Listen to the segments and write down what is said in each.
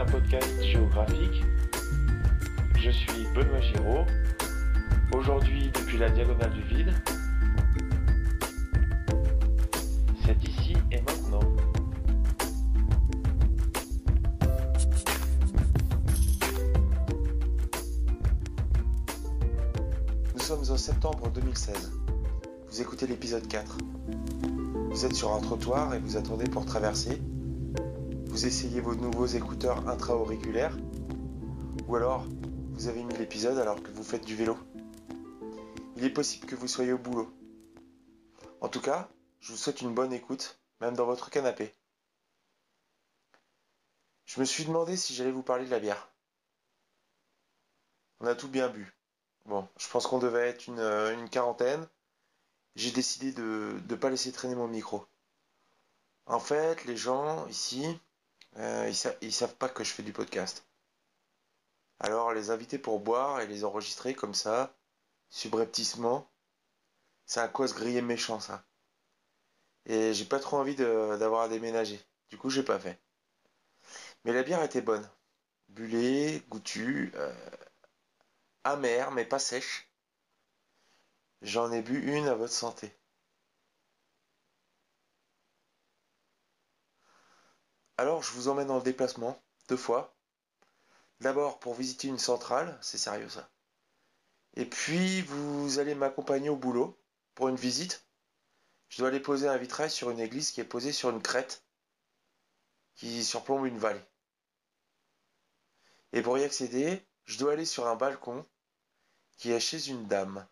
un podcast géographique. Je suis Benoît Giraud. Aujourd'hui, depuis la diagonale du vide. C'est ici et maintenant. Nous sommes en septembre 2016. Vous écoutez l'épisode 4. Vous êtes sur un trottoir et vous attendez pour traverser. Vous essayez vos nouveaux écouteurs intra-auriculaires. Ou alors, vous avez mis l'épisode alors que vous faites du vélo. Il est possible que vous soyez au boulot. En tout cas, je vous souhaite une bonne écoute, même dans votre canapé. Je me suis demandé si j'allais vous parler de la bière. On a tout bien bu. Bon, je pense qu'on devait être une, euh, une quarantaine. J'ai décidé de ne pas laisser traîner mon micro. En fait, les gens ici, euh, ils, sa- ils savent pas que je fais du podcast. Alors, les inviter pour boire et les enregistrer comme ça, subrepticement, c'est un cause grillé méchant, ça. Et j'ai pas trop envie d'avoir à déménager. Du coup, j'ai pas fait. Mais la bière était bonne. Bullée, goûtue, euh, amère, mais pas sèche. J'en ai bu une à votre santé. Alors, je vous emmène en déplacement, deux fois. D'abord pour visiter une centrale, c'est sérieux ça. Et puis, vous allez m'accompagner au boulot pour une visite. Je dois aller poser un vitrail sur une église qui est posée sur une crête qui surplombe une vallée. Et pour y accéder, je dois aller sur un balcon qui est chez une dame.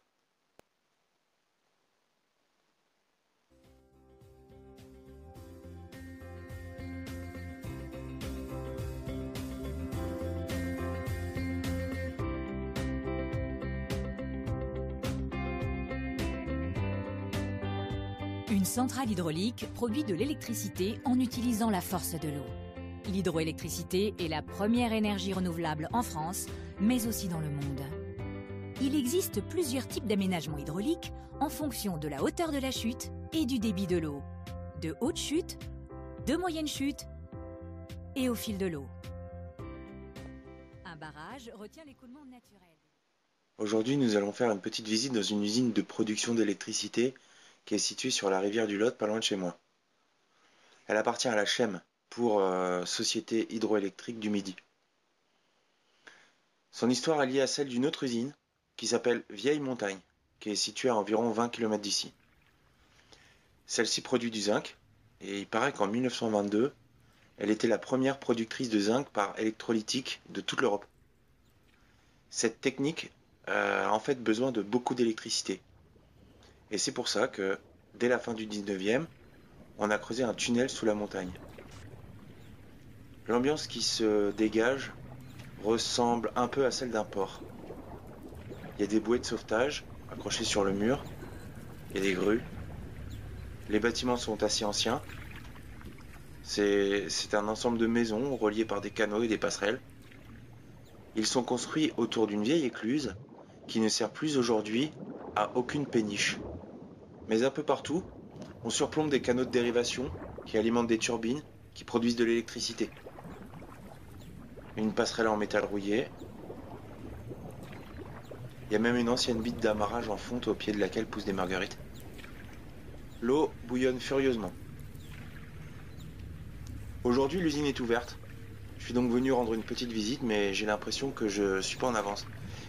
Centrale hydraulique produit de l'électricité en utilisant la force de l'eau. L'hydroélectricité est la première énergie renouvelable en France, mais aussi dans le monde. Il existe plusieurs types d'aménagements hydrauliques en fonction de la hauteur de la chute et du débit de l'eau. De haute chute, de moyenne chute et au fil de l'eau. Un barrage retient l'écoulement naturel. Aujourd'hui, nous allons faire une petite visite dans une usine de production d'électricité qui est située sur la rivière du Lot, pas loin de chez moi. Elle appartient à la CHEM pour euh, Société hydroélectrique du Midi. Son histoire est liée à celle d'une autre usine qui s'appelle Vieille Montagne, qui est située à environ 20 km d'ici. Celle-ci produit du zinc, et il paraît qu'en 1922, elle était la première productrice de zinc par électrolytique de toute l'Europe. Cette technique euh, a en fait besoin de beaucoup d'électricité. Et c'est pour ça que, dès la fin du 19e, on a creusé un tunnel sous la montagne. L'ambiance qui se dégage ressemble un peu à celle d'un port. Il y a des bouées de sauvetage accrochées sur le mur, il y a des grues. Les bâtiments sont assez anciens. C'est c'est un ensemble de maisons reliées par des canaux et des passerelles. Ils sont construits autour d'une vieille écluse qui ne sert plus aujourd'hui à aucune péniche. Mais un peu partout, on surplombe des canaux de dérivation qui alimentent des turbines qui produisent de l'électricité. Une passerelle en métal rouillé. Il y a même une ancienne bite d'amarrage en fonte au pied de laquelle poussent des marguerites. L'eau bouillonne furieusement. Aujourd'hui, l'usine est ouverte. Je suis donc venu rendre une petite visite, mais j'ai l'impression que je suis pas en avance.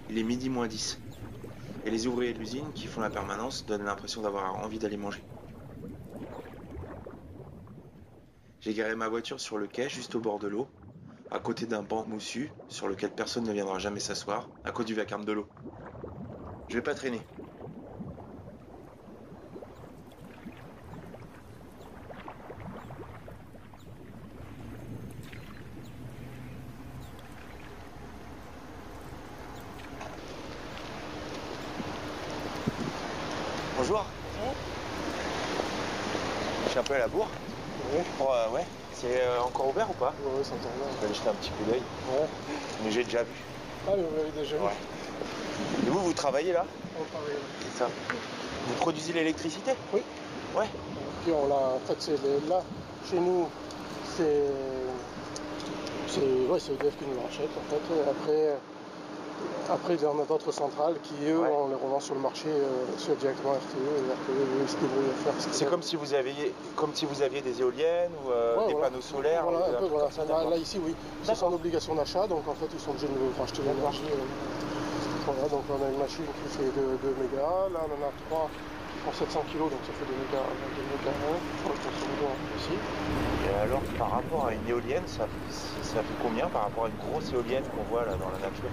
Il est midi moins 10. Et les ouvriers de l'usine qui font la permanence donnent l'impression d'avoir envie d'aller manger. J'ai garé ma voiture sur le quai, juste au bord de l'eau, à côté d'un banc moussu sur lequel personne ne viendra jamais s'asseoir, à cause du vacarme de l'eau. Je vais pas traîner. Bonjour. Je suis un peu à la bourre. Ouais, Oh, euh, ouais. C'est euh, encore ouvert ou pas ouais, ça entend bien. Je vais aller jeter un petit coup d'œil. Ouais. Mais j'ai déjà vu. Ah, mais vous l'avez déjà vu Ouais. Et vous, vous travaillez là On travaille là. C'est ça. Vous produisez l'électricité Oui. Ouais. Puis on l'a, en fait, c'est les- là, chez nous, c'est c'est ouais, c'est EDF qui nous rachète en fait. Après, après, il y en a d'autres centrales qui, eux, Ouais. on les revend sur le marché euh, directement RTE. RTE, eux, ils se débrouillent à faire ce qu'ils C'est veulent. comme si vous aviez, comme si vous aviez des éoliennes ou euh, Ouais, des voilà. panneaux solaires. Voilà, ou un un peu, truc voilà. comme ça, Là, ici, oui. C'est sans obligation d'achat, donc en fait, ils sont obligés de nous racheter l'énergie. euh. Voilà, donc on a une machine qui fait 2, mégas. Là, on en a 3 en 700 kg, donc ça fait 2 mégas, 2 mégas 1. Pour le consommateur aussi. Et alors, par rapport à une éolienne, ça, ça fait combien par rapport à une grosse éolienne qu'on voit là dans la nature?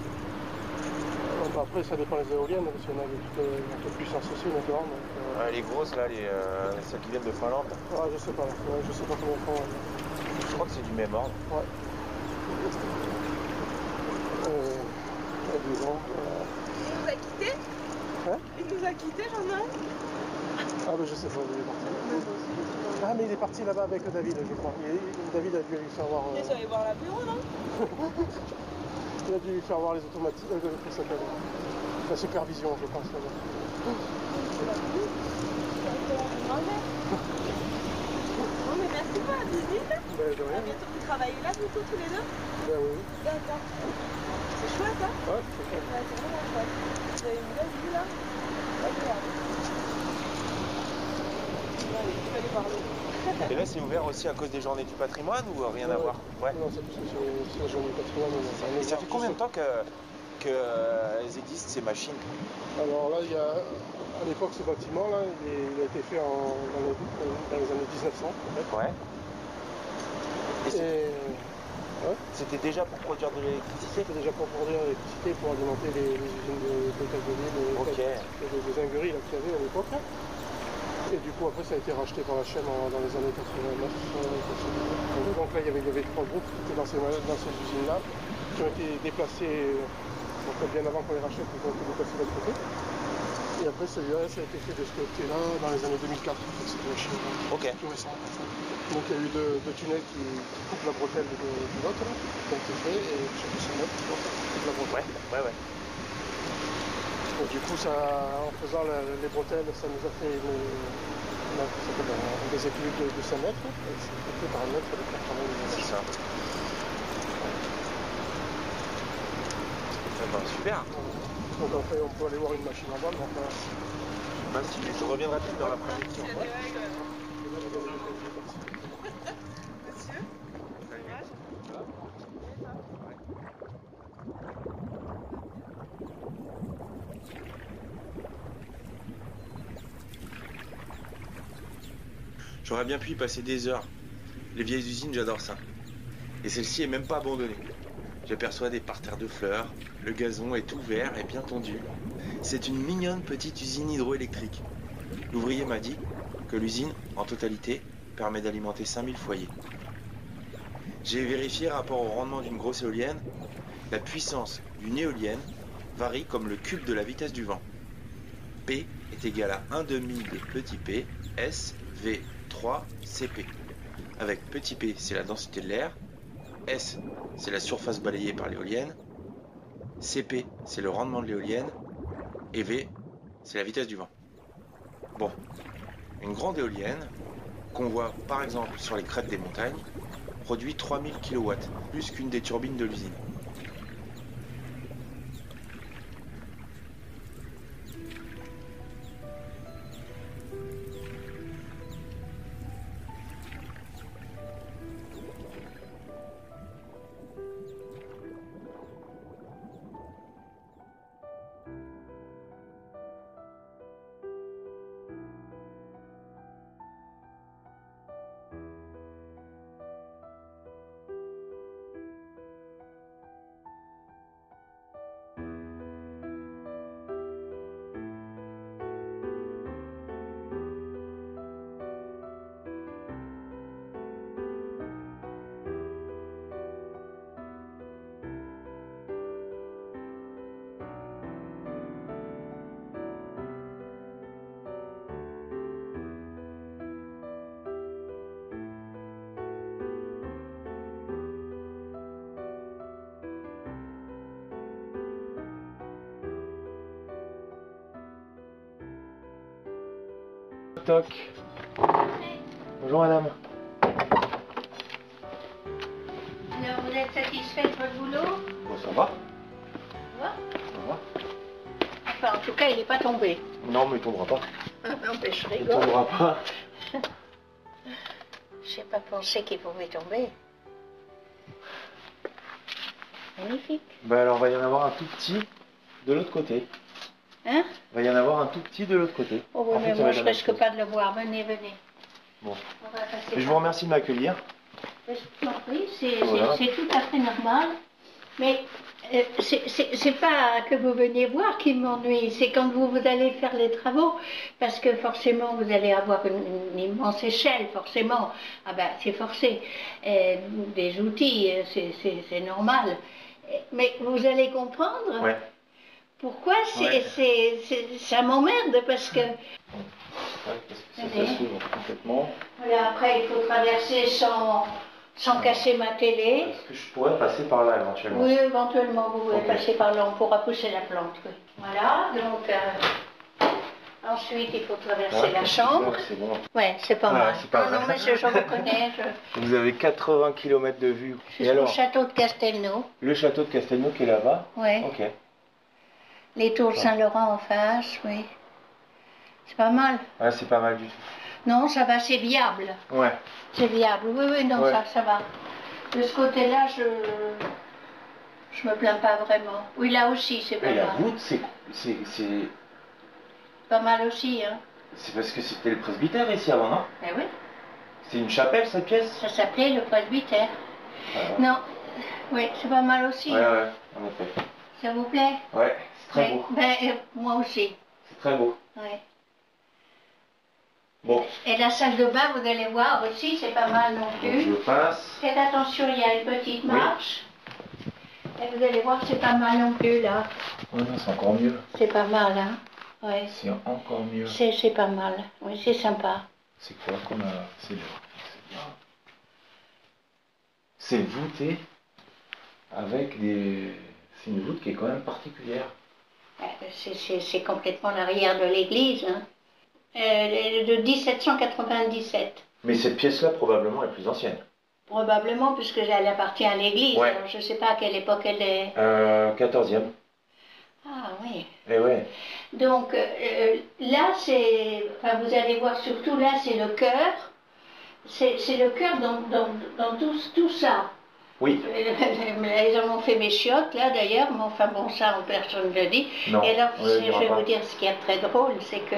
Après, ça dépend des éoliennes, parce qu'il y en a de toute, euh, un peu de puissance aussi maintenant. Donc, euh, Ouais, Les grosses là, les, euh, celles qui viennent de Finlande, ouais, je sais pas, ouais, je sais pas combien font. euh, je crois que c'est du même ordre. Ouais. Euh, ouais. Il nous a quittés? Hein? Il nous a quittés, Jean-Noël? Ah, mais je sais pas, il est parti. Ah, mais il est parti là-bas avec David, je crois. Il- David a dû lui faire voir. euh, Ils sont allés voir l'apéro, non? il a dû lui faire voir les automatiques. Euh, La supervision, je pense. Non, mais merci pour la visite. Ben, de À bientôt. Vous travaillez là, du coup, tous les deux Ben oui. D'accord. C'est chouette, hein Ouais, c'est ça. Ouais, c'est vraiment chouette. Vous avez une belle vue, là Agréable. Allez, je vais aller parler. Et là, c'est ouvert aussi à cause des journées du patrimoine ou euh, rien à voir? Ouais. Non, c'est la journée du patrimoine. Et ça fait combien de temps que, que euh, elles existent ces machines? Alors là, il y a, à l'époque, ce bâtiment, là, il, est- il a été fait en, dans, les, dans les années 1900, en fait. Ouais. Et c'était déjà pour produire de l'électricité? C'était déjà pour produire l'électricité, pour alimenter les, les usines de, de Calgary, les, Ok. les, les zingueries là, qu'il y avait à l'époque. là. Et du coup, après, ça a été racheté par la chaîne en- dans les années 89. euh, Donc là, il y avait, il y avait trois groupes qui étaient dans ces, dans ces usines-là, qui ont été déplacés fait, bien avant qu'on les rachète, ils ont été déplacés de l'autre côté. Et après, celui-là, ça a été fait de ce côté-là dans les années 2004. en fait, C'était la chaîne euh, Ok. tout récent. Donc il y a eu deux, deux tunnels qui, qui coupent la bretelle de, de l'autre, ont été faits, et chacun son coupe la bretelle. Ouais, ouais, ouais. Et du coup, ça, en faisant la- les bretelles, ça nous a fait une, une- des équilibres de, de 5 mètres. Et c'est fait par un mètre de 80 C'est ça. Eh ben, super. Donc après, on peut aller voir une machine en bas. mais enfin, Même si je reviendrai plus dans l'après-midi. Il y a des règles. Monsieur J'aurais bien pu y passer des heures. Les vieilles usines, j'adore ça. Et celle-ci est même pas abandonnée. J'aperçois des parterres de fleurs, le gazon est tout vert et bien tondu. C'est une mignonne petite usine hydroélectrique. L'ouvrier m'a dit que l'usine, en totalité, permet d'alimenter 5000 foyers. J'ai vérifié rapport au rendement d'une grosse éolienne. La puissance d'une éolienne varie comme le cube de la vitesse du vent. P est égal à 1 demi de petit p, S, V, 3, CP. Avec petit p, c'est la densité de l'air, S, c'est la surface balayée par l'éolienne, CP, c'est le rendement de l'éolienne, et V, c'est la vitesse du vent. Bon, une grande éolienne, qu'on voit par exemple sur les crêtes des montagnes, produit 3000 kW, plus qu'une des turbines de l'usine. Toc. Bonjour madame. Alors, vous êtes satisfait de votre boulot? Bon, ça va Ça va? Ça va Enfin, en tout cas, il n'est pas tombé. Non, mais il tombera pas. non, mais je Il tombera pas. Je n'ai pas pensé qu'il pouvait tomber. Magnifique. Bah alors, va y en avoir un tout petit de l'autre côté. Hein? Va y en avoir un tout petit de l'autre côté. Oh, oui, En mais moi, je risque pas de le voir. Venez, venez. Bon. On va passer Et je vous remercie de m'accueillir. Je t'en prie, c'est Voilà. tout à fait normal. Mais euh, c'est- pas que vous veniez voir qui m'ennuie, c'est quand vous, vous allez faire les travaux, parce que forcément vous allez avoir une, une immense échelle, forcément. Ah ben c'est forcé. Euh, des outils, euh, c'est normal. Euh, Mais vous allez comprendre Ouais. Pourquoi? C'est Ouais. c'est- c'est- ça m'emmerde, parce que Ouais, parce que ça, s'ouvre complètement. voilà, après il faut traverser sans, sans casser ma télé. Est-ce que je pourrais passer par là éventuellement Oui, éventuellement, vous pouvez passer par là, on pourra pousser la plante. oui. Voilà, donc euh, ensuite il faut traverser Ouais, la chambre. C'est bon. Ouais, c'est pas Ah, mal. c'est pas non, mais je, je reconnais. Je, Vous avez 80 km de vue. Jusqu'au alors château de Castelnau. Le château de Castelnau qui est là-bas Ouais. Ok. Les tours de Saint-Laurent en face, oui. C'est pas mal. Ouais, c'est pas mal du tout. Non, ça va, c'est viable. Ouais. C'est viable. Oui, oui, non, Ouais. ça, ça va. De ce côté-là, je. Je me plains pas vraiment. Oui, là aussi, c'est pas Et la mal. voûte, c'est c'est Pas mal aussi, hein. c'est parce que c'était le presbytère ici avant, non? Eh oui, C'est une chapelle cette pièce? Ça s'appelait le presbytère. Ouais, Non, oui, c'est pas mal aussi. ouais, ouais, en effet. Ça vous plaît? Ouais, très Oui. beau. Ben, euh, moi aussi. C'est très beau. ouais. Bon, Et la salle de bain, vous allez voir aussi, c'est pas mal non donc je plus. passe. Faites attention, il y a une petite Oui. marche. Et vous allez voir, c'est pas mal non plus là. Non, c'est encore mieux. C'est pas mal, hein. Ouais. C'est encore mieux. C'est c'est pas mal. Oui, c'est sympa. C'est quoi qu'on a? C'est le-. C'est voûté avec des. C'est une voûte qui est quand même particulière. Euh, c'est- complètement l'arrière de l'église. Hein. Euh, de 1797. Mais cette pièce-là, probablement, est plus ancienne. Probablement, puisque elle appartient à l'église. Ouais. Je ne sais pas à quelle époque elle est. Euh, 14e. Ah oui. Eh ouais. Donc euh, là, c'est. Enfin, vous allez voir surtout là, c'est le cœur. C'est c'est le cœur dans, dans, dans tout, tout ça. Oui. Euh, Ils en ont fait mes chiottes, là d'ailleurs, mais enfin bon, ça, personne ne le dit. Non. Et alors, je vais pas. vous dire ce qui est très drôle, c'est que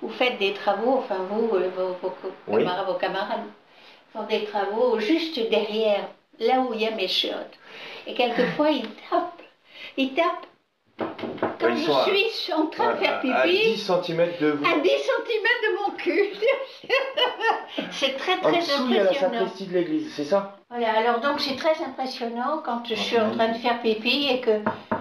vous faites des travaux, enfin vous, euh, vos, vos co- Oui. camarades, vos camarades font des travaux juste derrière, là où il y a mes chiottes. Et quelquefois, ils tapent. Ils tapent. Quand ils je à- suis en train de faire À- À 10 pipi, cm de vous. à 10 cm de mon cul. c'est très En très dessous, il y a la impressionnant. sacristie de l'église, c'est ça? Voilà, alors donc c'est très impressionnant quand je suis en train de faire pipi et que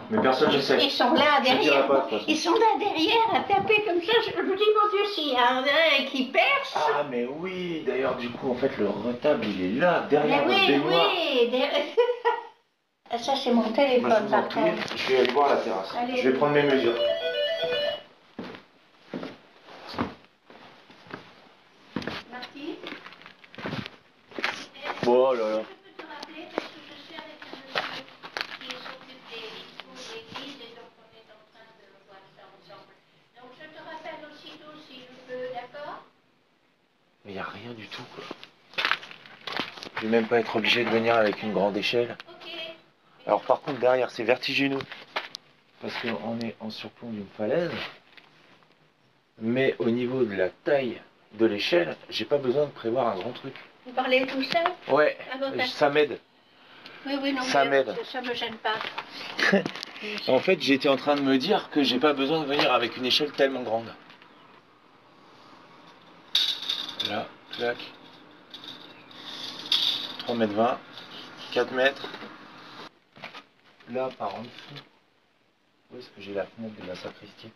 Mais personne ne sait. ils sont là derrière. pas. Ils sont là derrière à taper comme ça. Je me dis, mon Dieu, s'il y a un qui perce. Ah, mais oui, d'ailleurs, du coup, en fait, le retable, il est là, Mais derrière le oui, baignoire. oui. derrière- Ah, ça, c'est mon Moi, téléphone, je par prie, contre. je vais aller voir la terrasse. Allez. Je vais prendre mes mesures. Marty Oh là là. Je peux te rappeler parce que je suis avec un monsieur qui s'occupe des vitraux de l'église et donc on est en train de voir ça ensemble? Donc je te rappelle aussitôt si je peux, d'accord? Mais il n'y a rien du tout, quoi. Je vais même pas être obligé de venir avec une grande échelle. Ok. Alors, par contre, derrière, c'est vertigineux. Parce qu'on est en surplomb d'une falaise. Mais au niveau de la taille de l'échelle, j'ai pas besoin de prévoir un grand truc. Vous parlez tout seul? Ouais, Ah ça m'aide. Oui, oui, non, Ça mais m'aide. Ça me gêne pas. En fait, j'étais en train de me dire que j'ai pas besoin de venir avec une échelle tellement grande. Là, clac. 3 mètres 20, 4 mètres. Là, par en dessous. Où est-ce que j'ai la fenêtre de la sacristie?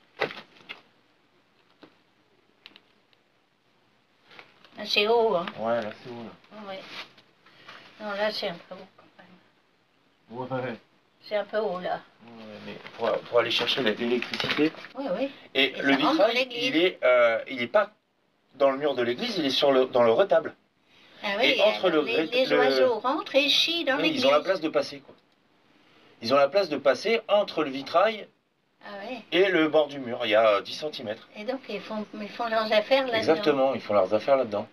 Ah, C'est haut, hein Ouais, là, c'est où là Oui. Non, là, c'est un peu haut quand même. Ouais, ouais, C'est un peu haut, là. mais pour, pour aller chercher l'électricité. Oui, oui. Et Et le vitrail, il est, euh, il est pas dans le mur de l'église, il est sur le, dans le retable. Ah oui, Et entre le les, les le- oiseaux rentrent et chient dans Oui, l'église. ils ont la place de passer, quoi. Ils ont la place de passer entre le vitrail Ah et le bord du mur. Il y a 10 cm. Et donc ils font, ils font leurs affaires là-dedans. Exactement, ils font leurs affaires là-dedans.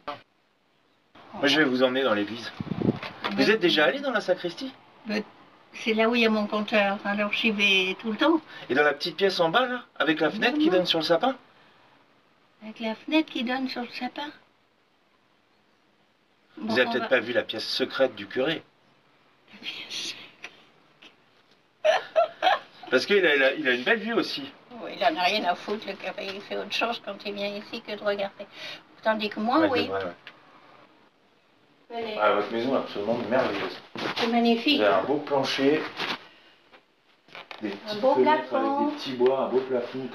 Moi, je vais vous emmener dans l'église. Vous Mais- êtes déjà allé dans la sacristie? C'est là où il y a mon compteur, alors j'y vais tout le temps. Et dans la petite pièce en bas, là, avec la fenêtre qui Non. donne sur le sapin? Avec la fenêtre qui donne sur le sapin. Vous Bon, avez on peut-être va- pas vu la pièce secrète du curé. Parce qu'il a, il a, il a une belle vue aussi. Oui, il en a rien à foutre, le curé. Il fait autre chose quand il vient ici que de regarder. Tandis que moi, Ouais, oui. vrai, ouais. Ah, votre maison est absolument merveilleuse. C'est Vous magnifique. avez un beau plancher, des petites beau plafond. avec des petits bois, un beau plafond.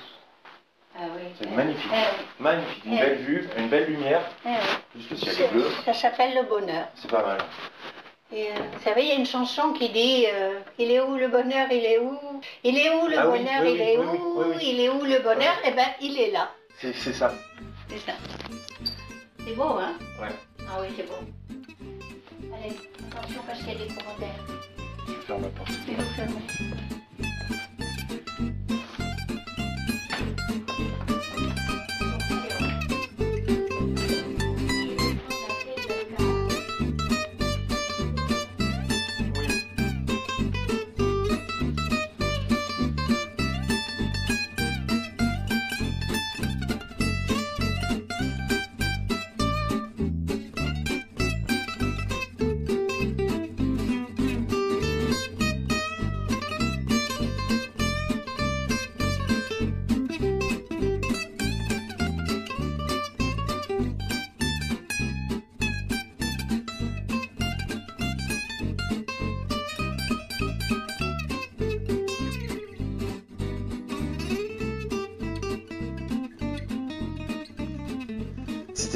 Ah oui. C'est euh, magnifique. euh, Magnifique, une Ouais. belle vue, une belle lumière, euh, juste le ciel est c'est- bleu, ça s'appelle le bonheur. c'est pas mal. Et, euh, vous savez, il y a une chanson qui dit euh, Il est où le bonheur Il est où? Il est où le Ah bonheur oui, Il est oui, où? Il est où le bonheur? Eh ben, il est là. C'est ça. C'est ça. C'est beau, hein? Ouais. Ah oui, c'est beau. Allez, attention parce qu'il y a des d'air. Je ferme la porte. Et vous fermez.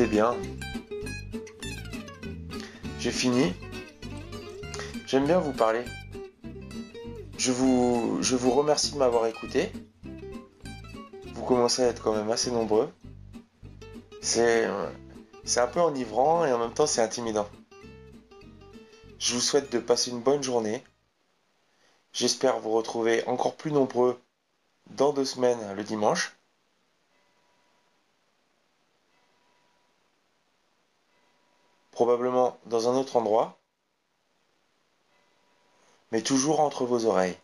Bien. J'ai fini. J'aime bien vous parler. Je vous, je vous remercie de m'avoir écouté. Vous commencez à être quand même assez nombreux. C'est, c'est un peu enivrant et en même temps c'est intimidant. Je vous souhaite de passer une bonne journée. J'espère vous retrouver encore plus nombreux dans deux semaines le dimanche. Probablement dans un autre endroit, mais toujours entre vos oreilles.